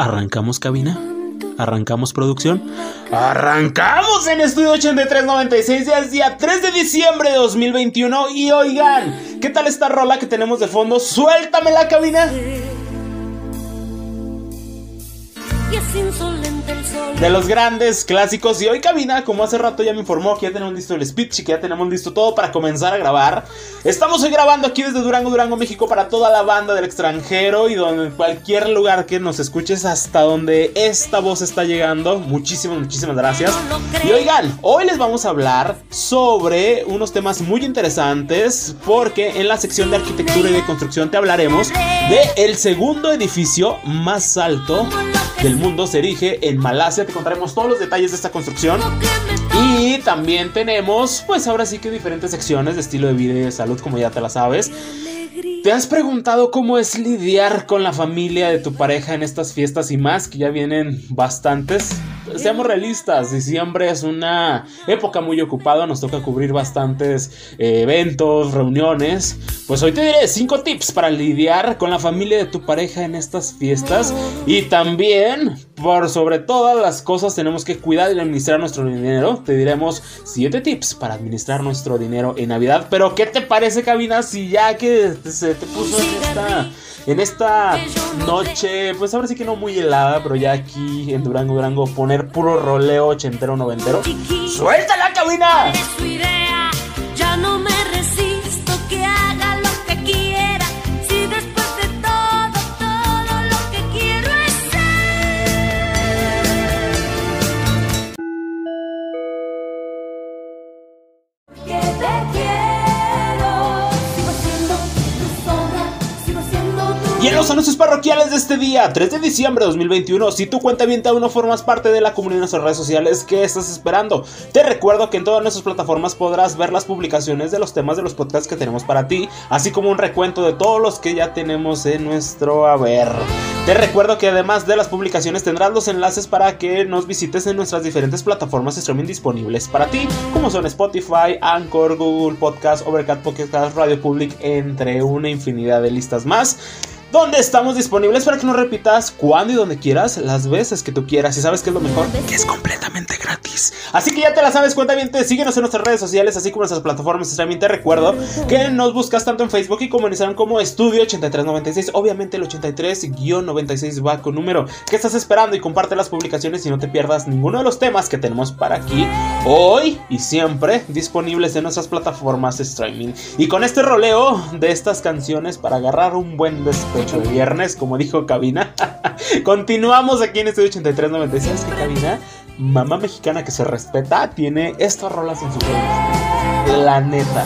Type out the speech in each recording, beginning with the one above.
¿Arrancamos cabina? ¿Arrancamos producción? ¡Arrancamos en Estudio 8396! Ya es día 3 de diciembre de 2021 y oigan, ¿qué tal esta rola que tenemos de fondo? ¡Suéltame la cabina! Y. De los grandes clásicos y hoy cabina, como hace rato ya me informó que ya tenemos listo el speech y que ya tenemos listo todo para comenzar a grabar. Estamos hoy grabando aquí desde Durango, Durango, México para toda la banda del extranjero y donde cualquier lugar que nos escuches hasta donde esta voz está llegando. Muchísimas, muchísimas gracias. Y oigan, hoy les vamos a hablar sobre unos temas muy interesantes porque en la sección de arquitectura y de construcción te hablaremos de el segundo edificio más alto del mundo se erige en Malasia. Te contaremos todos los detalles de esta construcción. Y también tenemos, pues ahora sí que diferentes secciones de estilo de vida y de salud, como ya te la sabes. ¿Te has preguntado cómo es lidiar con la familia de tu pareja en estas fiestas y más, que ya vienen bastantes? Seamos realistas, diciembre es una época muy ocupada, nos toca cubrir bastantes eh, eventos, reuniones. Pues hoy te diré 5 tips para lidiar con la familia de tu pareja en estas fiestas. Y también, por sobre todas las cosas, tenemos que cuidar y administrar nuestro dinero. Te diremos 7 tips para administrar nuestro dinero en Navidad. Pero, ¿qué te parece, cabina? Si ya que se te puso esta en esta noche, pues ahora sí que no muy helada, pero ya aquí en Durango, Durango, poner puro roleo ochentero, noventero. ¡Suelta la cabina! Y en los anuncios parroquiales de este día, 3 de diciembre de 2021, si tu cuenta bien aún no formas parte de la comunidad de nuestras redes sociales, ¿qué estás esperando? Te recuerdo que en todas nuestras plataformas podrás ver las publicaciones de los temas de los podcasts que tenemos para ti, así como un recuento de todos los que ya tenemos en nuestro haber. Te recuerdo que además de las publicaciones tendrás los enlaces para que nos visites en nuestras diferentes plataformas de streaming disponibles para ti, como son Spotify, Anchor, Google Podcast, Overcast, Pocket Radio Public, entre una infinidad de listas más donde estamos disponibles para que nos repitas cuando y donde quieras, las veces que tú quieras. Y sabes que es lo mejor, que es completamente gratis. Así que ya te la sabes, cuenta bien, síguenos en nuestras redes sociales, así como en nuestras plataformas de streaming. Te recuerdo que nos buscas tanto en Facebook y como en Instagram como Estudio 8396. Obviamente el 83-96 va con número. ¿Qué estás esperando? Y comparte las publicaciones y no te pierdas ninguno de los temas que tenemos para aquí hoy y siempre disponibles en nuestras plataformas de streaming. Y con este roleo de estas canciones para agarrar un buen despecho de viernes, como dijo Cabina, continuamos aquí en Estudio 8396. que Cabina, mamá mexicana que se respeta, tiene estas rolas en su playlist. La neta.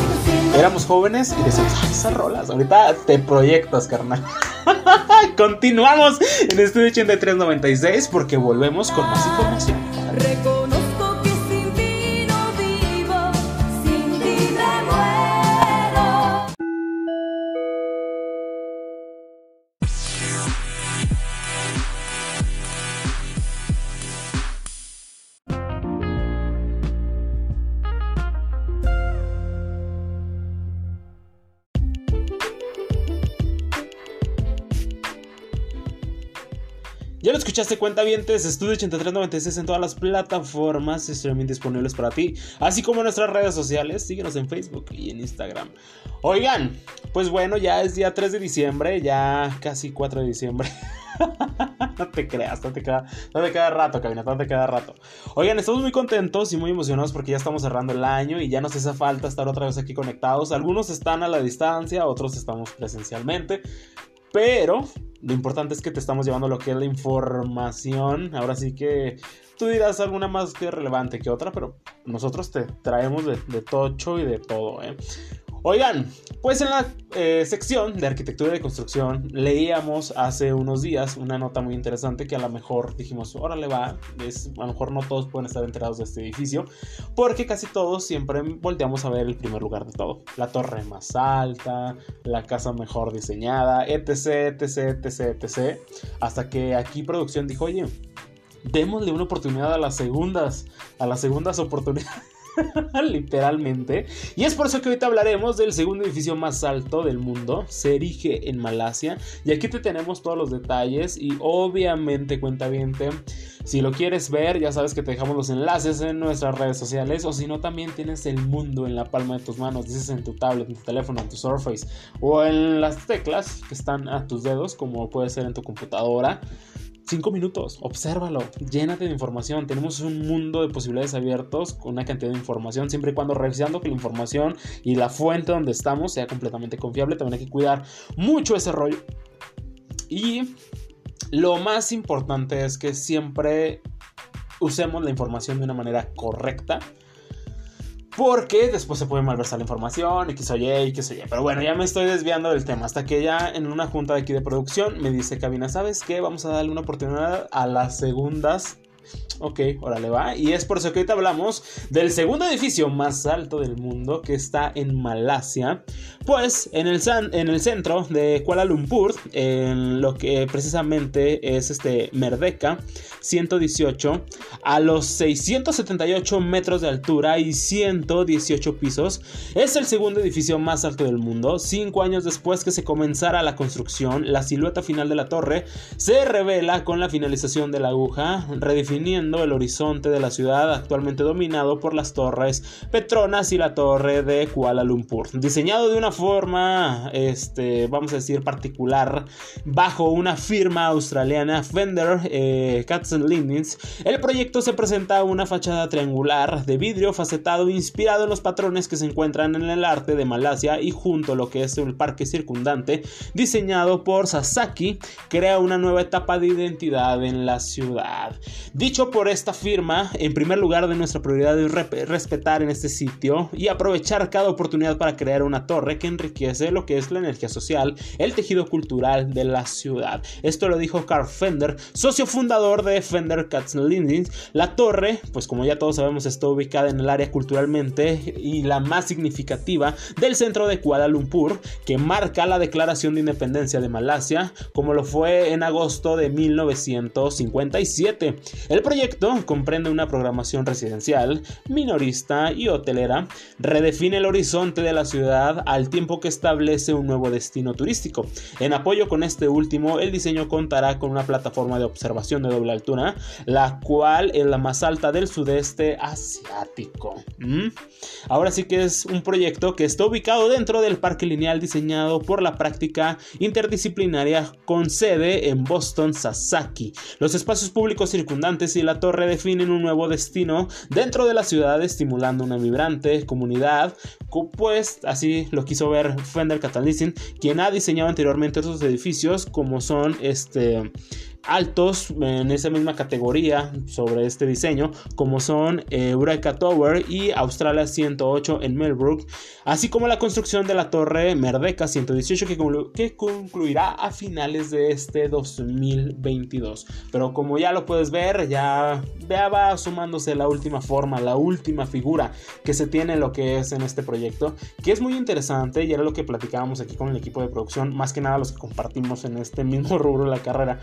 Éramos jóvenes y decíamos, "Ay, esas rolas. Ahorita te proyectas, carnal. Continuamos en Estudio 8396 porque volvemos con más información. Escuchaste, cuenta vientes, Estudio 8396 en todas las plataformas streaming disponibles para ti, así como nuestras redes sociales. Síguenos en Facebook y en Instagram. Oigan, pues bueno, ya es día 3 de diciembre, ya casi 4 de diciembre. no te creas, no te queda, no rato, cabina, no te queda rato. Oigan, estamos muy contentos y muy emocionados porque ya estamos cerrando el año y ya nos hace falta estar otra vez aquí conectados. Algunos están a la distancia, otros estamos presencialmente. Pero lo importante es que te estamos llevando lo que es la información. Ahora sí que tú dirás alguna más que relevante que otra, pero nosotros te traemos de, de tocho y de todo, ¿eh? Oigan, pues en la eh, sección de arquitectura y construcción leíamos hace unos días una nota muy interesante que a lo mejor dijimos, órale va, es, a lo mejor no todos pueden estar enterados de este edificio, porque casi todos siempre volteamos a ver el primer lugar de todo, la torre más alta, la casa mejor diseñada, etc, etc, etc, etc, hasta que aquí producción dijo, oye, démosle una oportunidad a las segundas, a las segundas oportunidades. literalmente. Y es por eso que ahorita hablaremos del segundo edificio más alto del mundo. Se erige en Malasia. Y aquí te tenemos todos los detalles. Y obviamente, cuenta bien. Si lo quieres ver, ya sabes que te dejamos los enlaces en nuestras redes sociales. O si no, también tienes el mundo en la palma de tus manos. Dices en tu tablet, en tu teléfono, en tu Surface. O en las teclas que están a tus dedos, como puede ser en tu computadora. 5 minutos, obsérvalo, llénate de información. Tenemos un mundo de posibilidades abiertos con una cantidad de información, siempre y cuando revisando que la información y la fuente donde estamos sea completamente confiable. También hay que cuidar mucho ese rollo. Y lo más importante es que siempre usemos la información de una manera correcta porque después se puede malversar la información y que soy y que soy Pero bueno, ya me estoy desviando del tema. Hasta que ya en una junta de aquí de producción me dice Cabina, ¿sabes qué? Vamos a darle una oportunidad a las segundas Ok, órale va. Y es por eso que ahorita hablamos del segundo edificio más alto del mundo que está en Malasia. Pues en el, en el centro de Kuala Lumpur, en lo que precisamente es este Merdeka 118, a los 678 metros de altura y 118 pisos, es el segundo edificio más alto del mundo. Cinco años después que se comenzara la construcción, la silueta final de la torre se revela con la finalización de la aguja, el horizonte de la ciudad actualmente dominado por las torres Petronas y la torre de Kuala Lumpur. Diseñado de una forma, este, vamos a decir, particular, bajo una firma australiana Fender eh, Lindens, el proyecto se presenta una fachada triangular de vidrio facetado inspirado en los patrones que se encuentran en el arte de Malasia y junto a lo que es el parque circundante, diseñado por Sasaki, crea una nueva etapa de identidad en la ciudad. Dicho por esta firma, en primer lugar de nuestra prioridad es respetar en este sitio y aprovechar cada oportunidad para crear una torre que enriquece lo que es la energía social, el tejido cultural de la ciudad. Esto lo dijo Carl Fender, socio fundador de Fender Lindens. La torre, pues como ya todos sabemos, está ubicada en el área culturalmente y la más significativa del centro de Kuala Lumpur, que marca la declaración de independencia de Malasia, como lo fue en agosto de 1957. El proyecto comprende una programación residencial, minorista y hotelera, redefine el horizonte de la ciudad al tiempo que establece un nuevo destino turístico. En apoyo con este último, el diseño contará con una plataforma de observación de doble altura, la cual es la más alta del sudeste asiático. ¿Mm? Ahora sí que es un proyecto que está ubicado dentro del parque lineal diseñado por la práctica interdisciplinaria con sede en Boston, Sasaki. Los espacios públicos circundantes y la torre definen un nuevo destino dentro de la ciudad, estimulando una vibrante comunidad, pues así lo quiso ver Fender Catalysin, quien ha diseñado anteriormente esos edificios como son este altos en esa misma categoría sobre este diseño, como son eh, Eureka Tower y Australia 108 en Melbourne, así como la construcción de la torre Merdeka 118 que, que concluirá a finales de este 2022. Pero como ya lo puedes ver, ya, ya va sumándose la última forma, la última figura que se tiene lo que es en este proyecto, que es muy interesante y era lo que platicábamos aquí con el equipo de producción, más que nada los que compartimos en este mismo rubro de la carrera,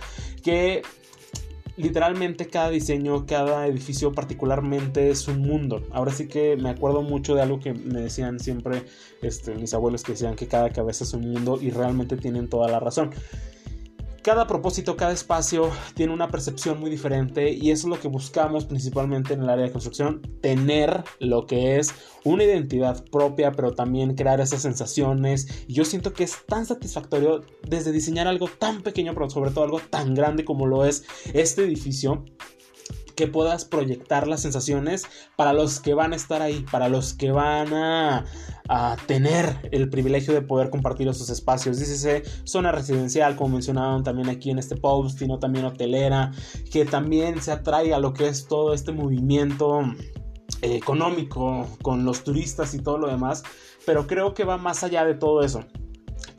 literalmente cada diseño, cada edificio particularmente es un mundo. Ahora sí que me acuerdo mucho de algo que me decían siempre este, mis abuelos que decían que cada cabeza es un mundo y realmente tienen toda la razón cada propósito, cada espacio tiene una percepción muy diferente y eso es lo que buscamos principalmente en el área de construcción, tener lo que es una identidad propia, pero también crear esas sensaciones. Y yo siento que es tan satisfactorio desde diseñar algo tan pequeño, pero sobre todo algo tan grande como lo es este edificio que puedas proyectar las sensaciones para los que van a estar ahí, para los que van a, tener el privilegio de poder compartir esos espacios. Dícese zona residencial, como mencionaban también aquí en este post, sino también hotelera, que también se atrae a lo que es todo este movimiento eh, económico con los turistas y todo lo demás, pero creo que va más allá de todo eso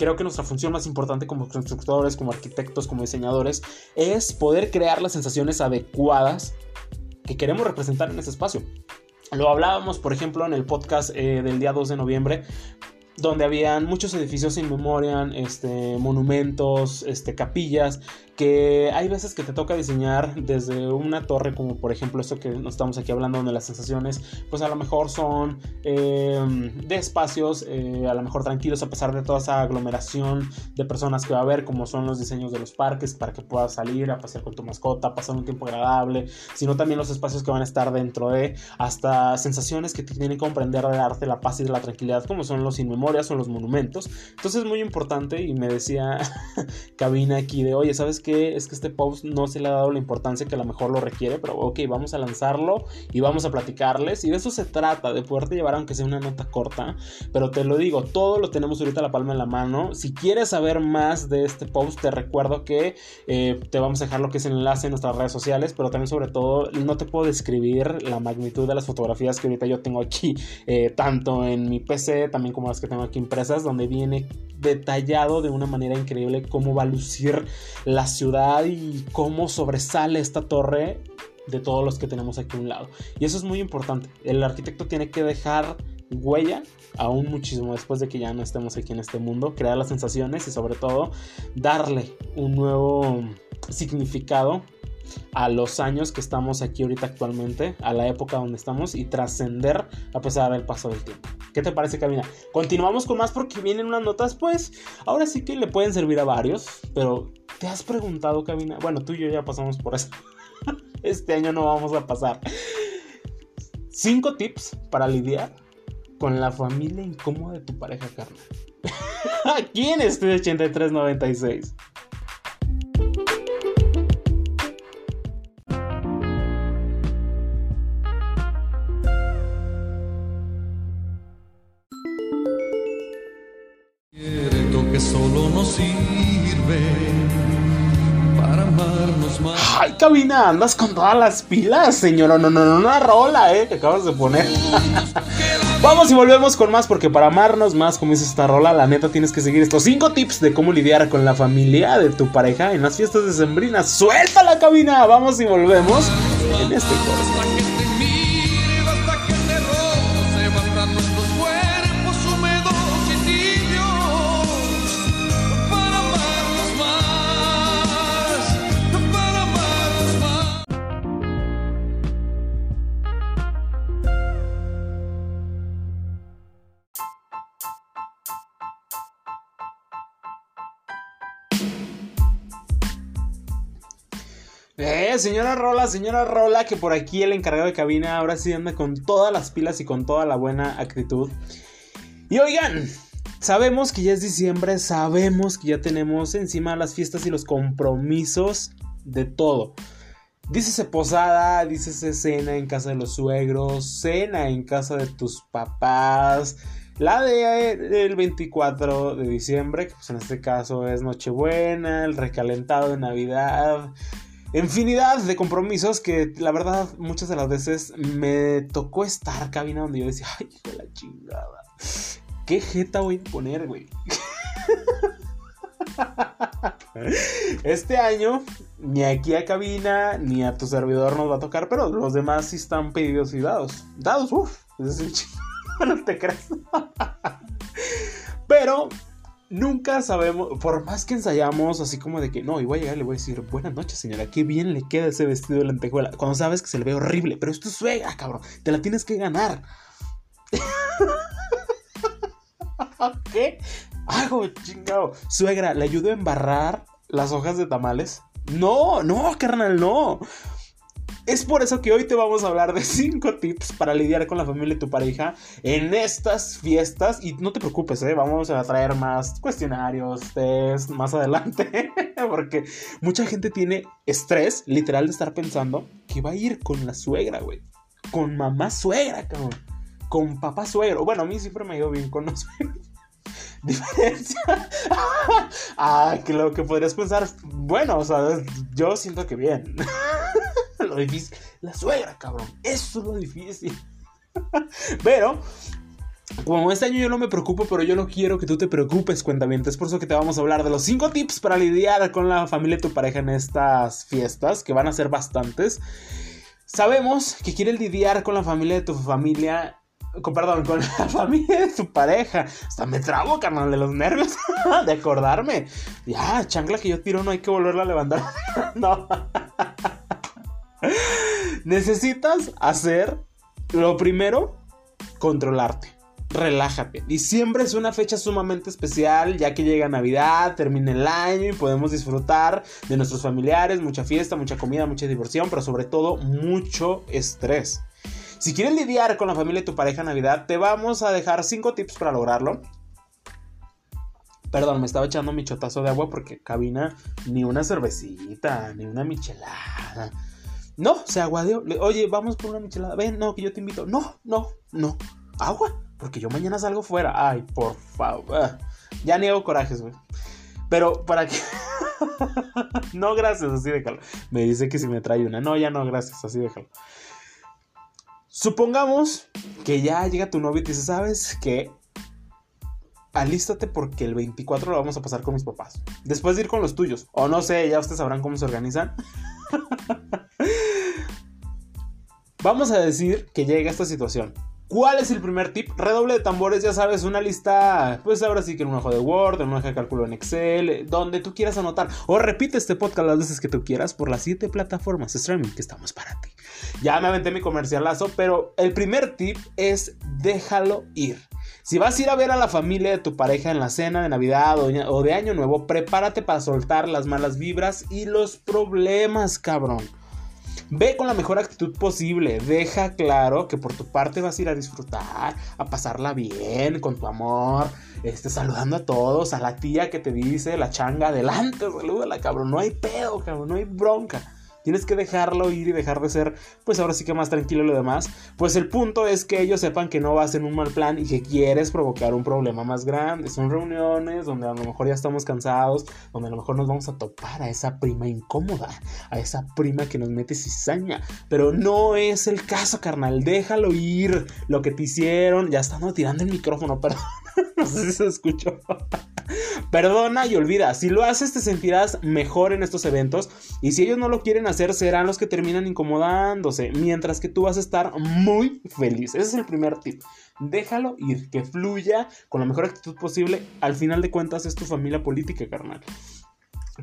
creo que nuestra función más importante como constructores, como arquitectos, como diseñadores, es poder crear las sensaciones adecuadas que queremos representar en ese espacio. Lo hablábamos, por ejemplo, en el podcast eh, del día 2 de noviembre, donde habían muchos edificios sin memoria, este, monumentos, este, capillas, que hay veces que te toca diseñar desde una torre, como por ejemplo esto que nos estamos aquí hablando, donde las sensaciones, pues a lo mejor son eh, de espacios, eh, a lo mejor tranquilos, a pesar de toda esa aglomeración de personas que va a haber, como son los diseños de los parques, para que puedas salir a pasear con tu mascota, pasar un tiempo agradable, sino también los espacios que van a estar dentro de, hasta sensaciones que tienen que comprender de arte, la paz y de la tranquilidad, como son los inmemorias o los monumentos. Entonces es muy importante y me decía Cabina aquí de, oye, ¿sabes qué? Es que este post no se le ha dado la importancia que a lo mejor lo requiere, pero ok, vamos a lanzarlo y vamos a platicarles. Y de eso se trata, de poderte llevar aunque sea una nota corta. Pero te lo digo, todo lo tenemos ahorita a la palma en la mano. Si quieres saber más de este post, te recuerdo que eh, te vamos a dejar lo que es el enlace en nuestras redes sociales, pero también sobre todo no te puedo describir la magnitud de las fotografías que ahorita yo tengo aquí, eh, tanto en mi PC, también como las que tengo aquí impresas, donde viene detallado de una manera increíble cómo va a lucir la ciudad y cómo sobresale esta torre de todos los que tenemos aquí a un lado. Y eso es muy importante. El arquitecto tiene que dejar huella, aún muchísimo después de que ya no estemos aquí en este mundo, crear las sensaciones y sobre todo darle un nuevo significado a los años que estamos aquí ahorita actualmente, a la época donde estamos y trascender a pesar del paso del tiempo. ¿Qué te parece, Camina? Continuamos con más porque vienen unas notas, pues ahora sí que le pueden servir a varios, pero ¿te has preguntado, Camina? Bueno, tú y yo ya pasamos por eso. Este año no vamos a pasar. Cinco tips para lidiar con la familia incómoda de tu pareja, carnal. Aquí en este 8396. Ay, cabina, andas con todas las pilas, señora. No, no, no, una rola, eh, que acabas de poner. Vamos y volvemos con más, porque para amarnos más, como dice esta rola, la neta tienes que seguir estos 5 tips de cómo lidiar con la familia de tu pareja en las fiestas de Sembrina. ¡Suelta la cabina! Vamos y volvemos en este corte. Eh, señora Rola, señora Rola, que por aquí el encargado de cabina ahora sí anda con todas las pilas y con toda la buena actitud. Y oigan, sabemos que ya es diciembre, sabemos que ya tenemos encima las fiestas y los compromisos de todo. Dícese posada, dícese cena en casa de los suegros, cena en casa de tus papás, la de, del 24 de diciembre, que pues en este caso es Nochebuena, el recalentado de Navidad, infinidad de compromisos que la verdad muchas de las veces me tocó estar cabina donde yo decía, ay, de la chingada, ¿qué jeta voy a poner, güey? Este año, ni aquí a cabina, ni a tu servidor nos va a tocar, pero los demás sí están pedidos y dados. Dados, uff, es ch- no te creas. Pero nunca sabemos, por más que ensayamos, así como de que no, y voy a llegar y le voy a decir, buenas noches, señora, qué bien le queda ese vestido de lentejuela. Cuando sabes que se le ve horrible, pero es tu suegra, cabrón, te la tienes que ganar. ¿Qué? Hago chingado. Suegra, ¿le ayudo a embarrar las hojas de tamales? No, no, carnal, no. Es por eso que hoy te vamos a hablar de 5 tips para lidiar con la familia de tu pareja en estas fiestas. Y no te preocupes, ¿eh? vamos a traer más cuestionarios, test más adelante. Porque mucha gente tiene estrés, literal, de estar pensando que va a ir con la suegra, güey. Con mamá suegra, cabrón. Con papá suegro. Bueno, a mí siempre me ha ido bien con los suegros. Diferencia. ah, que lo que podrías pensar. Bueno, o sea, yo siento que bien. Lo difícil. La suegra, cabrón. Eso es lo difícil. Pero, como este año yo no me preocupo, pero yo no quiero que tú te preocupes, cuentamiento. Es por eso que te vamos a hablar de los 5 tips para lidiar con la familia de tu pareja en estas fiestas, que van a ser bastantes. Sabemos que quieres lidiar con la familia de tu familia con, perdón, con la familia de tu pareja. Hasta me trago, carnal, de los nervios de acordarme. Ya, chancla que yo tiro, no hay que volverla a levantar. no. Necesitas hacer lo primero, controlarte. Relájate. Diciembre es una fecha sumamente especial, ya que llega Navidad, termina el año y podemos disfrutar de nuestros familiares, mucha fiesta, mucha comida, mucha diversión, pero sobre todo mucho estrés. Si quieres lidiar con la familia de tu pareja en Navidad, te vamos a dejar 5 tips para lograrlo. Perdón, me estaba echando mi chotazo de agua porque cabina ni una cervecita, ni una michelada. No, se aguadeó. Le- Oye, vamos por una michelada. Ven, no, que yo te invito. No, no, no. Agua, porque yo mañana salgo fuera. Ay, por favor. Ya niego corajes, güey. Pero para que. no, gracias, así déjalo. Me dice que si me trae una. No, ya no, gracias, así déjalo. Supongamos que ya llega tu novio y te dice, ¿sabes qué? Alístate porque el 24 lo vamos a pasar con mis papás. Después de ir con los tuyos. O no sé, ya ustedes sabrán cómo se organizan. Vamos a decir que llega esta situación. ¿Cuál es el primer tip? Redoble de tambores, ya sabes, una lista, pues ahora sí que en un hoja de Word, en un hoja de cálculo en Excel, eh, donde tú quieras anotar. O repite este podcast las veces que tú quieras por las siete plataformas streaming que estamos para ti. Ya me aventé mi comercialazo, pero el primer tip es déjalo ir. Si vas a ir a ver a la familia de tu pareja en la cena de Navidad o de Año Nuevo, prepárate para soltar las malas vibras y los problemas, cabrón. Ve con la mejor actitud posible. Deja claro que por tu parte vas a ir a disfrutar, a pasarla bien con tu amor, este, saludando a todos, a la tía que te dice la changa, adelante, salúdala, cabrón. No hay pedo, cabrón, no hay bronca. Tienes que dejarlo ir y dejar de ser, pues ahora sí que más tranquilo lo demás. Pues el punto es que ellos sepan que no vas en un mal plan y que quieres provocar un problema más grande. Son reuniones donde a lo mejor ya estamos cansados, donde a lo mejor nos vamos a topar a esa prima incómoda, a esa prima que nos mete cizaña. Pero no es el caso, carnal. Déjalo ir. Lo que te hicieron, ya estamos tirando el micrófono, perdón. no sé si se escuchó. Perdona y olvida. Si lo haces, te sentirás mejor en estos eventos. Y si ellos no lo quieren hacer, serán los que terminan incomodándose. Mientras que tú vas a estar muy feliz. Ese es el primer tip. Déjalo ir, que fluya con la mejor actitud posible. Al final de cuentas, es tu familia política, carnal.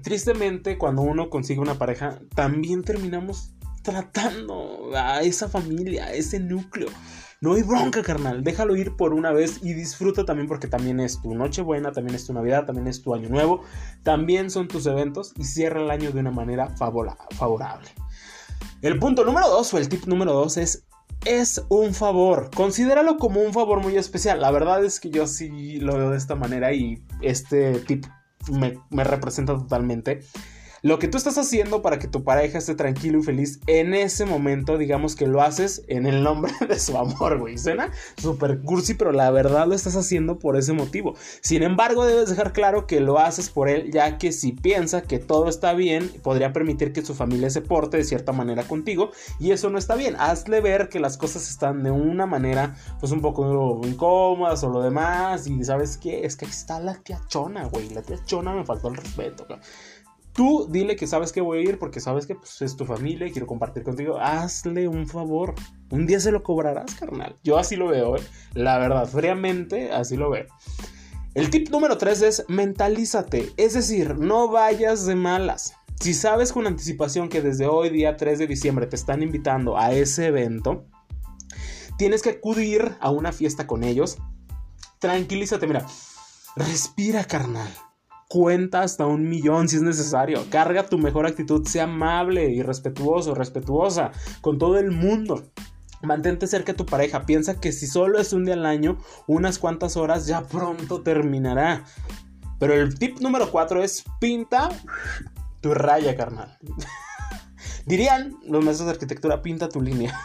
Tristemente, cuando uno consigue una pareja, también terminamos tratando a esa familia, ese núcleo. No hay bronca, carnal. Déjalo ir por una vez y disfruta también porque también es tu Nochebuena, también es tu Navidad, también es tu Año Nuevo, también son tus eventos y cierra el año de una manera favora- favorable. El punto número dos o el tip número dos es es un favor. Considéralo como un favor muy especial. La verdad es que yo sí lo veo de esta manera y este tip me, me representa totalmente. Lo que tú estás haciendo para que tu pareja esté tranquilo y feliz en ese momento, digamos que lo haces en el nombre de su amor, güey. Suena súper cursi, pero la verdad lo estás haciendo por ese motivo. Sin embargo, debes dejar claro que lo haces por él, ya que si piensa que todo está bien, podría permitir que su familia se porte de cierta manera contigo, y eso no está bien. Hazle ver que las cosas están de una manera, pues un poco incómodas o lo demás, y sabes qué, es que aquí está la tía chona, güey. La tía chona me faltó el respeto, güey. Tú dile que sabes que voy a ir porque sabes que pues, es tu familia y quiero compartir contigo. Hazle un favor. Un día se lo cobrarás, carnal. Yo así lo veo, ¿eh? La verdad, fríamente así lo veo. El tip número 3 es mentalízate. Es decir, no vayas de malas. Si sabes con anticipación que desde hoy, día 3 de diciembre, te están invitando a ese evento, tienes que acudir a una fiesta con ellos. Tranquilízate, mira. Respira, carnal. Cuenta hasta un millón si es necesario. Carga tu mejor actitud. Sea amable y respetuoso, respetuosa con todo el mundo. Mantente cerca de tu pareja. Piensa que si solo es un día al año, unas cuantas horas ya pronto terminará. Pero el tip número 4 es pinta tu raya, carnal. Dirían los maestros de arquitectura, pinta tu línea.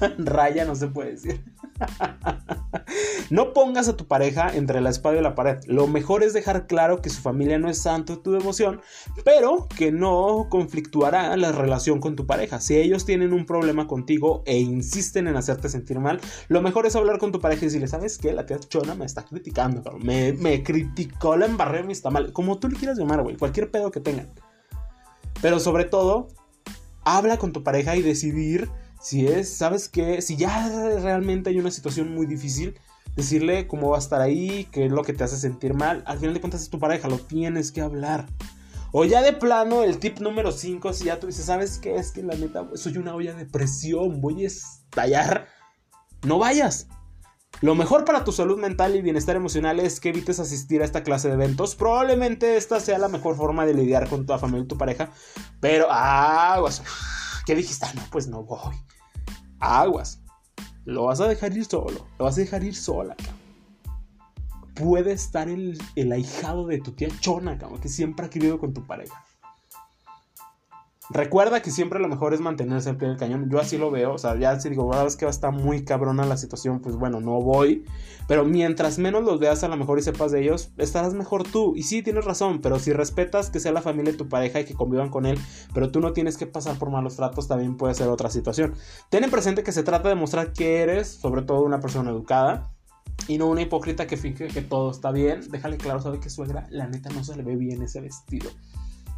raya no se puede decir. No pongas a tu pareja entre la espada y la pared. Lo mejor es dejar claro que su familia no es santo de tu devoción, pero que no conflictuará la relación con tu pareja. Si ellos tienen un problema contigo e insisten en hacerte sentir mal, lo mejor es hablar con tu pareja y decirle, ¿sabes qué? La tía Chona me está criticando. Me, me criticó la embarré mis tamales. Como tú le quieras llamar, güey. Cualquier pedo que tengan. Pero sobre todo, habla con tu pareja y decidir Si es, ¿sabes qué? Si ya realmente hay una situación muy difícil, decirle cómo va a estar ahí, qué es lo que te hace sentir mal. Al final de cuentas es tu pareja, lo tienes que hablar. O ya de plano, el tip número 5, si ya tú dices, ¿sabes qué? Es que la neta, soy una olla de presión, voy a estallar. No vayas. Lo mejor para tu salud mental y bienestar emocional es que evites asistir a esta clase de eventos. Probablemente esta sea la mejor forma de lidiar con tu familia y tu pareja. Pero aguas. ¿Qué dijiste? Ah, no, pues no voy. Aguas. Lo vas a dejar ir solo. Lo vas a dejar ir sola. Puede estar el, el ahijado de tu tía Chona, cabrón, que siempre ha querido con tu pareja. Recuerda que siempre lo mejor es mantenerse al pie del cañón. Yo así lo veo. O sea, ya si digo, verdad es que va a estar muy cabrona la situación, pues bueno, no voy. Pero mientras menos los veas a lo mejor y sepas de ellos, estarás mejor tú. Y sí, tienes razón, pero si respetas que sea la familia de tu pareja y que convivan con él, pero tú no tienes que pasar por malos tratos, también puede ser otra situación. Ten en presente que se trata de mostrar que eres, sobre todo, una persona educada. Y no una hipócrita que finge que todo está bien. Déjale claro, sabe que suegra, la neta no se le ve bien ese vestido.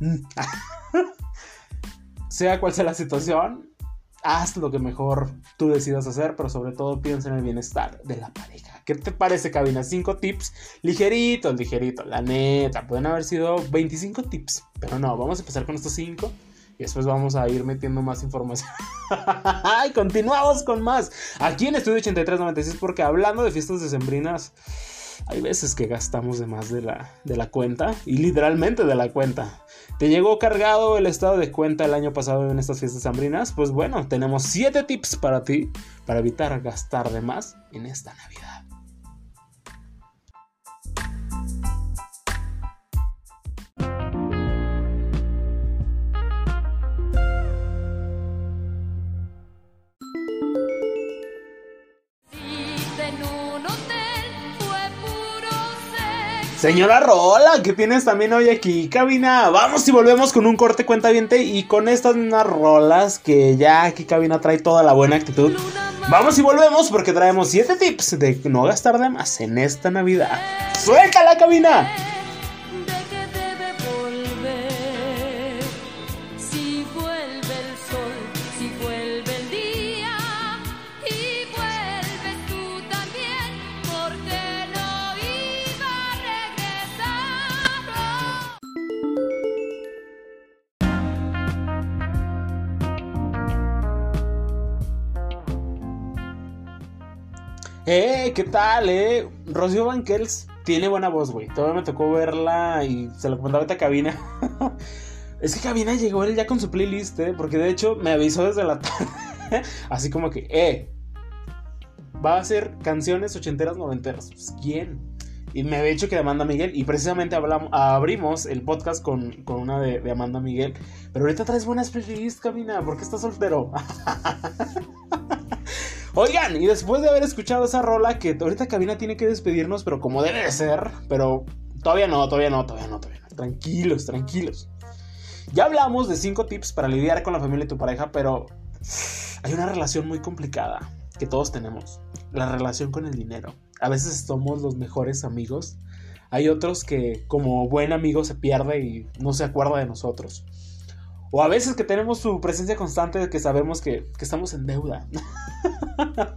sea cual sea la situación, haz lo que mejor tú decidas hacer, pero sobre todo piensa en el bienestar de la pareja. ¿Qué te parece, cabina? 5 tips ligeritos, ligeritos, la neta. Pueden haber sido 25 tips, pero no, vamos a empezar con estos 5 y después vamos a ir metiendo más información. y continuamos con más. Aquí en Estudio 8396, porque hablando de fiestas decembrinas, hay veces que gastamos de más de la, de la cuenta y literalmente de la cuenta. ¿Te llegó cargado el estado de cuenta el año pasado en estas fiestas sambrinas? Pues bueno, tenemos 7 tips para ti para evitar gastar de más en esta Navidad. Señora Rola, ¿qué tienes también hoy aquí, cabina? Vamos y volvemos con un corte cuenta y con estas mismas rolas que ya aquí cabina trae toda la buena actitud. Vamos y volvemos porque traemos 7 tips de no gastar de más en esta Navidad. ¡Suéltala, cabina! ¡Eh! ¿Qué tal, eh? Rocío Banquels tiene buena voz, güey. Todavía me tocó verla y se lo comentaba a Cabina. es que Cabina llegó él ya con su playlist, eh, porque de hecho me avisó desde la tarde. Así como que, eh, va a ser canciones ochenteras, noventeras. Pues, ¿quién? Y me había dicho que de Amanda Miguel. Y precisamente hablamos, abrimos el podcast con, con una de, de Amanda Miguel. Pero ahorita traes buenas playlists, Cabina. ¿Por qué estás soltero? Oigan, y después de haber escuchado esa rola, que ahorita Cabina tiene que despedirnos, pero como debe de ser, pero todavía no, todavía no, todavía no, todavía no. Tranquilos, tranquilos. Ya hablamos de 5 tips para lidiar con la familia de tu pareja, pero hay una relación muy complicada que todos tenemos. La relación con el dinero. A veces somos los mejores amigos. Hay otros que como buen amigo se pierde y no se acuerda de nosotros. O a veces que tenemos su presencia constante de que sabemos que, que estamos en deuda.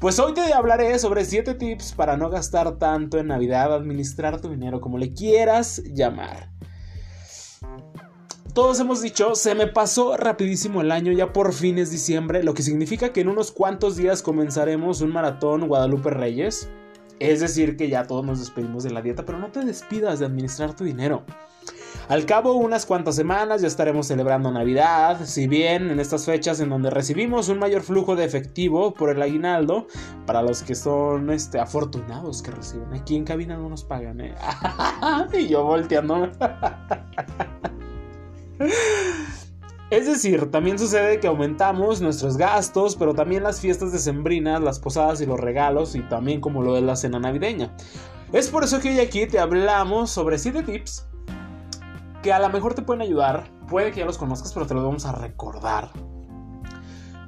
pues hoy te hablaré sobre 7 tips para no gastar tanto en Navidad, administrar tu dinero como le quieras llamar. Todos hemos dicho, se me pasó rapidísimo el año, ya por fin es diciembre, lo que significa que en unos cuantos días comenzaremos un maratón Guadalupe Reyes. Es decir, que ya todos nos despedimos de la dieta, pero no te despidas de administrar tu dinero. Al cabo, unas cuantas semanas ya estaremos celebrando Navidad, si bien en estas fechas en donde recibimos un mayor flujo de efectivo por el aguinaldo, para los que son este, afortunados que reciben. Aquí en cabina no nos pagan, ¿eh? y yo volteándome. Es decir, también sucede que aumentamos nuestros gastos, pero también las fiestas decembrinas, las posadas y los regalos, y también como lo es la cena navideña. Es por eso que hoy aquí te hablamos sobre 7 tips que a lo mejor te pueden ayudar. Puede que ya los conozcas, pero te los vamos a recordar.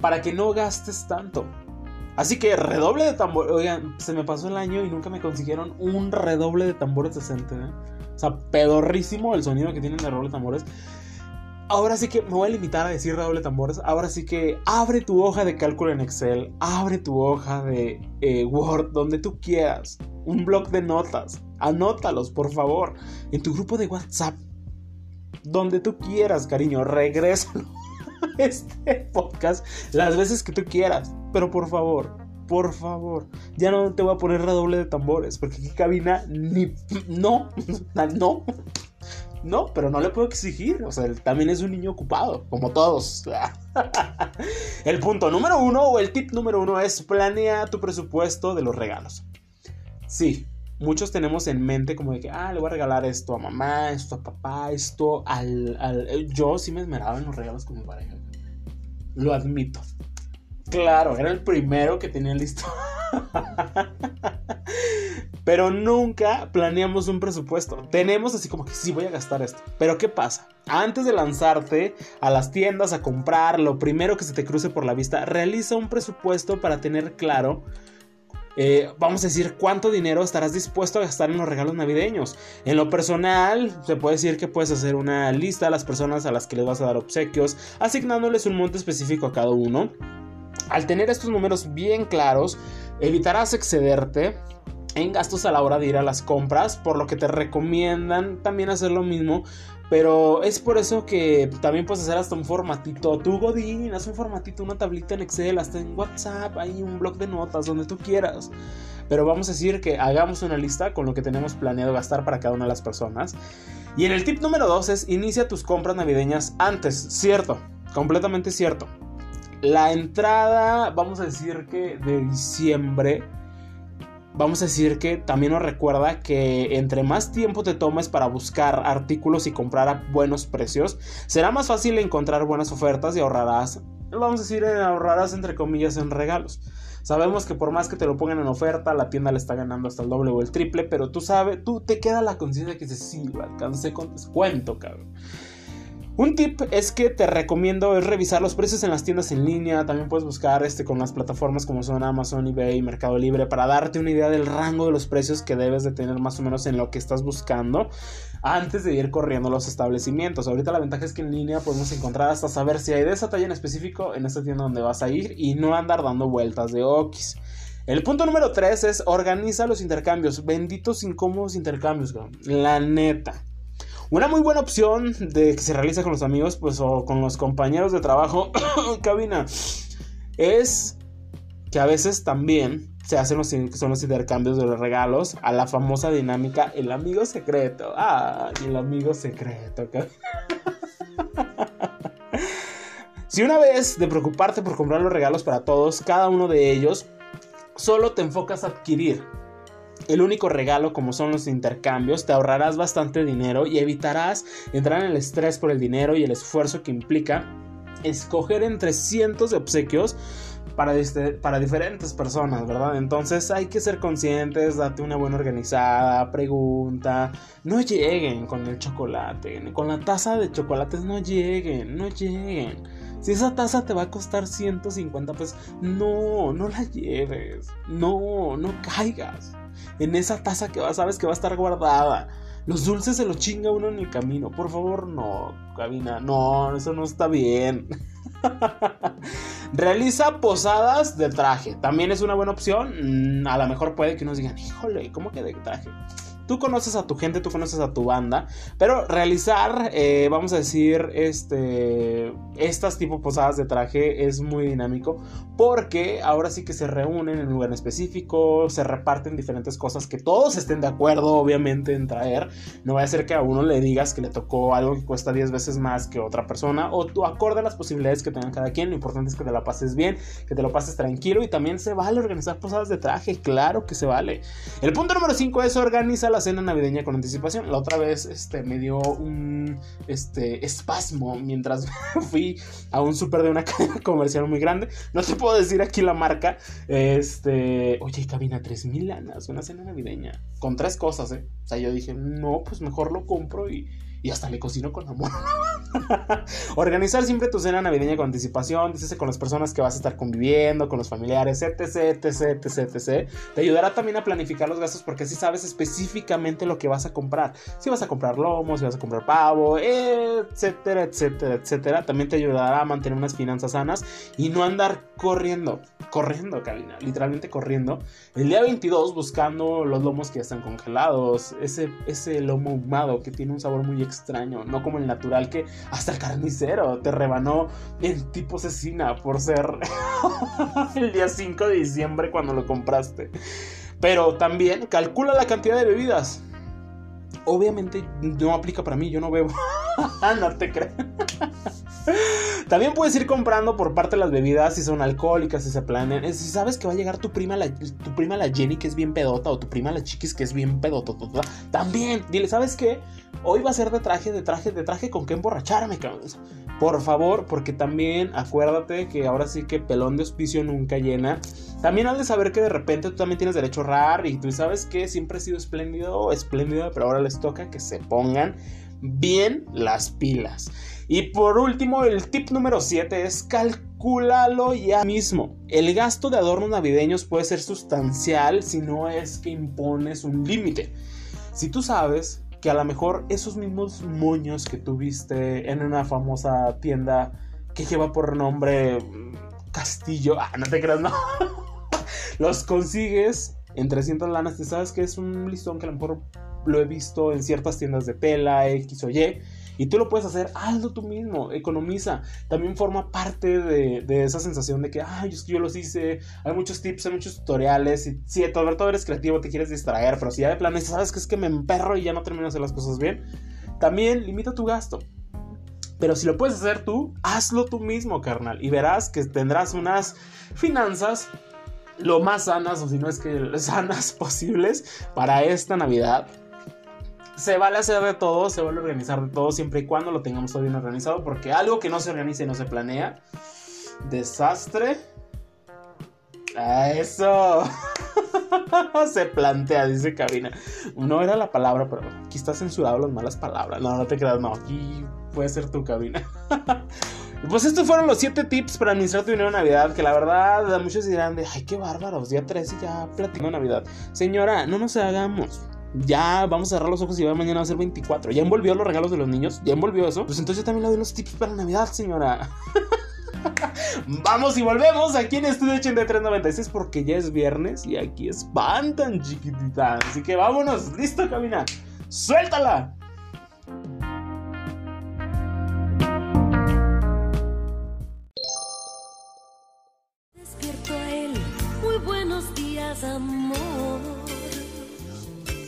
Para que no gastes tanto. Así que redoble de tambor. Oigan, se me pasó el año y nunca me consiguieron un redoble de tambores decente. ¿eh? O sea, pedorrísimo el sonido que tienen de redoble de tambores. ahora sí que me voy a limitar a decir doble tambores. Ahora sí que abre tu hoja de cálculo en Excel, abre tu hoja de eh, Word, donde tú quieras, un blog de notas, anótalos por favor, en tu grupo de WhatsApp, donde tú quieras, cariño, regrésalo a este podcast las veces que tú quieras, pero por favor. Por favor, ya no te voy a poner redoble de tambores, porque aquí cabina ni. No, no, no, pero no le puedo exigir. O sea, él también es un niño ocupado, como todos. el punto número uno o el tip número uno es planea tu presupuesto de los regalos. Sí, muchos tenemos en mente como de que, ah, le voy a regalar esto a mamá, esto a papá, esto al... al... Yo sí me esmeraba en los regalos con mi pareja. Lo admito. Claro, era el primero que tenía listo. Pero nunca planeamos un presupuesto. Tenemos así como que sí voy a gastar esto. Pero ¿qué pasa? Antes de lanzarte a las tiendas a comprar lo primero que se te cruce por la vista, realiza un presupuesto para tener claro eh, vamos a decir cuánto dinero estarás dispuesto a gastar en los regalos navideños. En lo personal, se puede decir que puedes hacer una lista a las personas a las que les vas a dar obsequios, asignándoles un monto específico a cada uno. Al tener estos números bien claros, evitarás excederte en gastos a la hora de ir a las compras, por lo que te recomiendan también hacer lo mismo. Pero es por eso que también puedes hacer hasta un formatito. Tú, Godín, haz un formatito, una tablita en Excel, hasta en WhatsApp, hay un blog de notas, donde tú quieras. Pero vamos a decir que hagamos una lista con lo que tenemos planeado gastar para cada una de las personas. Y en el tip número 2 es inicia tus compras navideñas antes. Cierto, completamente cierto. La entrada, vamos a decir que de diciembre vamos a decir que también nos recuerda que entre más tiempo te tomes para buscar artículos y comprar a buenos precios, será más fácil encontrar buenas ofertas y ahorrarás, vamos a decir, ahorrarás entre comillas en regalos. Sabemos que por más que te lo pongan en oferta, la tienda le está ganando hasta el doble o el triple, pero tú sabes, tú te queda la conciencia que dices, sí, lo alcancé con descuento, cabrón. Un tip es que te recomiendo es revisar los precios en las tiendas en línea. También puedes buscar este con las plataformas como son Amazon, eBay, Mercado Libre para darte una idea del rango de los precios que debes de tener más o menos en lo que estás buscando antes de ir corriendo los establecimientos. Ahorita la ventaja es que en línea podemos encontrar hasta saber si hay de esa talla en específico en esta tienda donde vas a ir y no andar dando vueltas de okis. El punto número 3 es organiza los intercambios. Benditos incómodos intercambios, la neta. Una muy buena opción de que se realiza con los amigos, pues, o con los compañeros de trabajo cabina, es que a veces también se hacen los, son los intercambios de los regalos a la famosa dinámica el amigo secreto. Ah, el amigo secreto. si una vez de preocuparte por comprar los regalos para todos, cada uno de ellos, solo te enfocas a adquirir el único regalo como son los intercambios, te ahorrarás bastante dinero y evitarás entrar en el estrés por el dinero y el esfuerzo que implica escoger entre cientos de obsequios para, diferentes personas, ¿verdad? Entonces hay que ser conscientes, date una buena organizada, pregunta, no lleguen con el chocolate, con la taza de chocolates no lleguen, no lleguen. Si esa taza te va a costar 150 pesos, no, no la lleves, no, no caigas en esa taza que va, sabes que va a estar guardada. Los dulces se los chinga uno en el camino. Por favor, no, cabina. No, eso no está bien. Realiza posadas de traje. También es una buena opción. Mm, a lo mejor puede que nos digan, híjole, ¿cómo que de traje? Tú conoces a tu gente, tú conoces a tu banda, pero realizar, eh, vamos a decir, este, estas tipo posadas de traje es muy dinámico porque ahora sí que se reúnen en un lugar específico, se reparten diferentes cosas que todos estén de acuerdo, obviamente, en traer. No va a ser que a uno le digas que le tocó algo que cuesta 10 veces más que otra persona o tú acorde las posibilidades que tengan cada quien. Lo importante es que te la pases bien, que te lo pases tranquilo y también se vale organizar posadas de traje, claro que se vale. El punto número 5 es organiza la cena navideña con anticipación. La otra vez este, me dio un este, espasmo mientras fui a un súper de una cadena comercial muy grande. No te puedo decir aquí la marca. Este, oye, cabina 3000 lanas, una cena navideña. Con tres cosas, ¿eh? O sea, yo dije, no, pues mejor lo compro y, y hasta le cocino con amor. Organizar siempre tu cena navideña con anticipación, dícese con las personas que vas a estar conviviendo, con los familiares, etc, etc, etc, etc. Te ayudará también a planificar los gastos porque así sabes específicamente lo que vas a comprar. Si vas a comprar lomo, si vas a comprar pavo, etcétera, etcétera, etcétera. También te ayudará a mantener unas finanzas sanas y no andar corriendo, corriendo, cabina, literalmente corriendo. El día 22 buscando los lomos que ya están congelados, ese, ese lomo ahumado que tiene un sabor muy extraño, no como el natural que hasta el carnicero te rebanó en tipo cecina por ser el día 5 de diciembre cuando lo compraste. Pero también calcula la cantidad de bebidas. Obviamente no aplica para mí, yo no bebo. no te creas. También puedes ir comprando por parte de las bebidas si son alcohólicas, si se planean. Si sabes que va a llegar tu prima, la, tu prima la Jenny que es bien pedota o tu prima la Chiquis que es bien pedota. También, dile, ¿sabes qué? Hoy va a ser de traje, de traje, de traje con qué emborracharme, cabrón. Por favor, porque también acuérdate que ahora sí que pelón de hospicio nunca llena. También has de saber que de repente tú también tienes derecho a ahorrar y tú sabes que siempre he sido espléndido espléndida, pero ahora les toca que se pongan bien las pilas. Y por último, el tip número 7 es calcúlalo ya mismo. El gasto de adornos navideños puede ser sustancial si no es que impones un límite. Si tú sabes que a lo mejor esos mismos moños que tuviste en una famosa tienda que lleva por nombre mm, Castillo, ah, no te creas, no, los consigues en 300 lanas, te sabes que es un listón que a lo mejor lo he visto en ciertas tiendas de tela, X o Y. Y tú lo puedes hacer, hazlo tú mismo, economiza. También forma parte de, de esa sensación de que, ay, que yo los hice. Hay muchos tips, hay muchos tutoriales. Y si todo, todo eres creativo, te quieres distraer, pero si ya de plano sabes que es que me emperro y ya no termino de hacer las cosas bien, también limita tu gasto. Pero si lo puedes hacer tú, hazlo tú mismo, carnal. Y verás que tendrás unas finanzas lo más sanas, o si no es que sanas posibles, para esta Navidad se vale hacer de todo, se vale organizar de todo, siempre y cuando lo tengamos todo bien organizado, porque algo que no se organiza y no se planea, desastre. Eso. se plantea, dice Cabina. No era la palabra, pero aquí está censurado las malas palabras. No, no te creas, no. Aquí puede ser tu cabina. pues estos fueron los 7 tips para administrar tu dinero en Navidad. Que la verdad, muchos dirán de, ay, qué bárbaros. Día 13 y ya platicando Navidad. Señora, no nos hagamos ya vamos a cerrar los ojos y va mañana a ser 24. ¿Ya envolvió los regalos de los niños? ¿Ya envolvió eso? Pues entonces yo también le doy los tips para Navidad, señora. Vamos y volvemos aquí en Estudio 8396 porque ya es viernes y aquí espantan chiquitita. Así que vámonos, listo, camina. ¡Suéltala!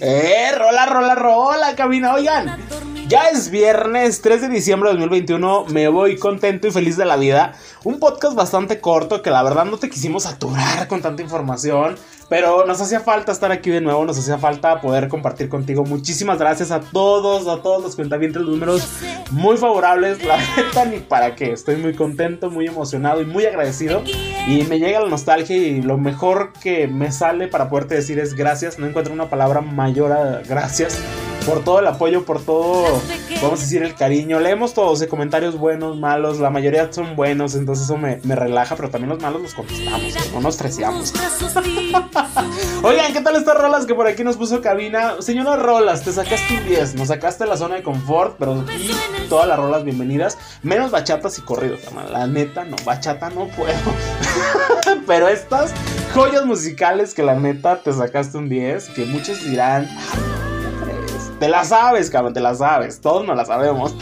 ¡Eh! ¡Rola, rola, rola, cabina! Oigan, ya es viernes 3 de diciembre de 2021. Me voy contento y feliz de la vida. Un podcast bastante corto que la verdad no te quisimos saturar con tanta información. Pero nos hacía falta estar aquí de nuevo, nos hacía falta poder compartir contigo. Muchísimas gracias a todos, a todos los cuentavientes, números muy favorables. La neta, ni para qué. Estoy muy contento, muy emocionado y muy agradecido. Y me llega la nostalgia y lo mejor que me sale para poderte decir es gracias. No encuentro una palabra mayor a gracias por todo el apoyo, por todo, vamos a decir, el cariño. Leemos todos, de comentarios buenos, malos, la mayoría son buenos, entonces eso me, me relaja, pero también los malos los contestamos, no nos treceamos. Oigan, ¿qué tal estas rolas que por aquí nos puso cabina? Señora Rolas, te sacaste un 10, nos sacaste la zona de confort, pero aquí todas las rolas bienvenidas, menos bachatas y corridos. La neta, no, bachata no puedo. pero estas joyas musicales que la neta te sacaste un 10, que muchos dirán, te la sabes, cabrón, te la sabes. Todos no la sabemos.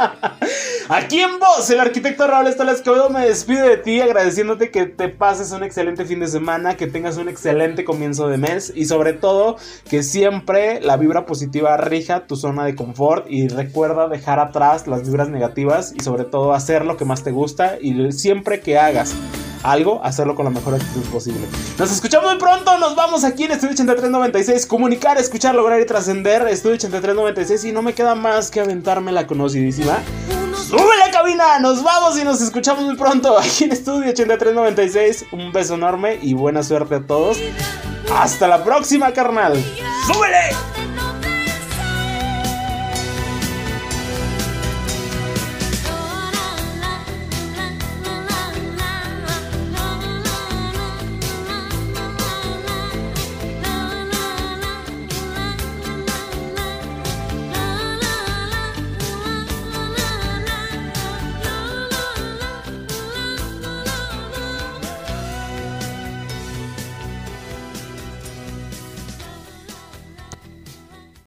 Aquí en voz, el arquitecto Raúl Estales Escobedo me despide de ti agradeciéndote que te pases un excelente fin de semana, que tengas un excelente comienzo de mes y sobre todo que siempre la vibra positiva rija tu zona de confort y recuerda dejar atrás las vibras negativas y sobre todo hacer lo que más te gusta y siempre que hagas algo, hacerlo con la mejor actitud posible. Nos escuchamos muy pronto, nos vamos aquí en Estudio 8396, comunicar, escuchar, lograr y trascender, Estudio 8396 y no me queda más que aventarme la conocidísima. ¡Sube la cabina! Nos vamos y nos escuchamos muy pronto aquí en Estudio 8396. Un beso enorme y buena suerte a todos. Hasta la próxima, carnal. ¡Súbele!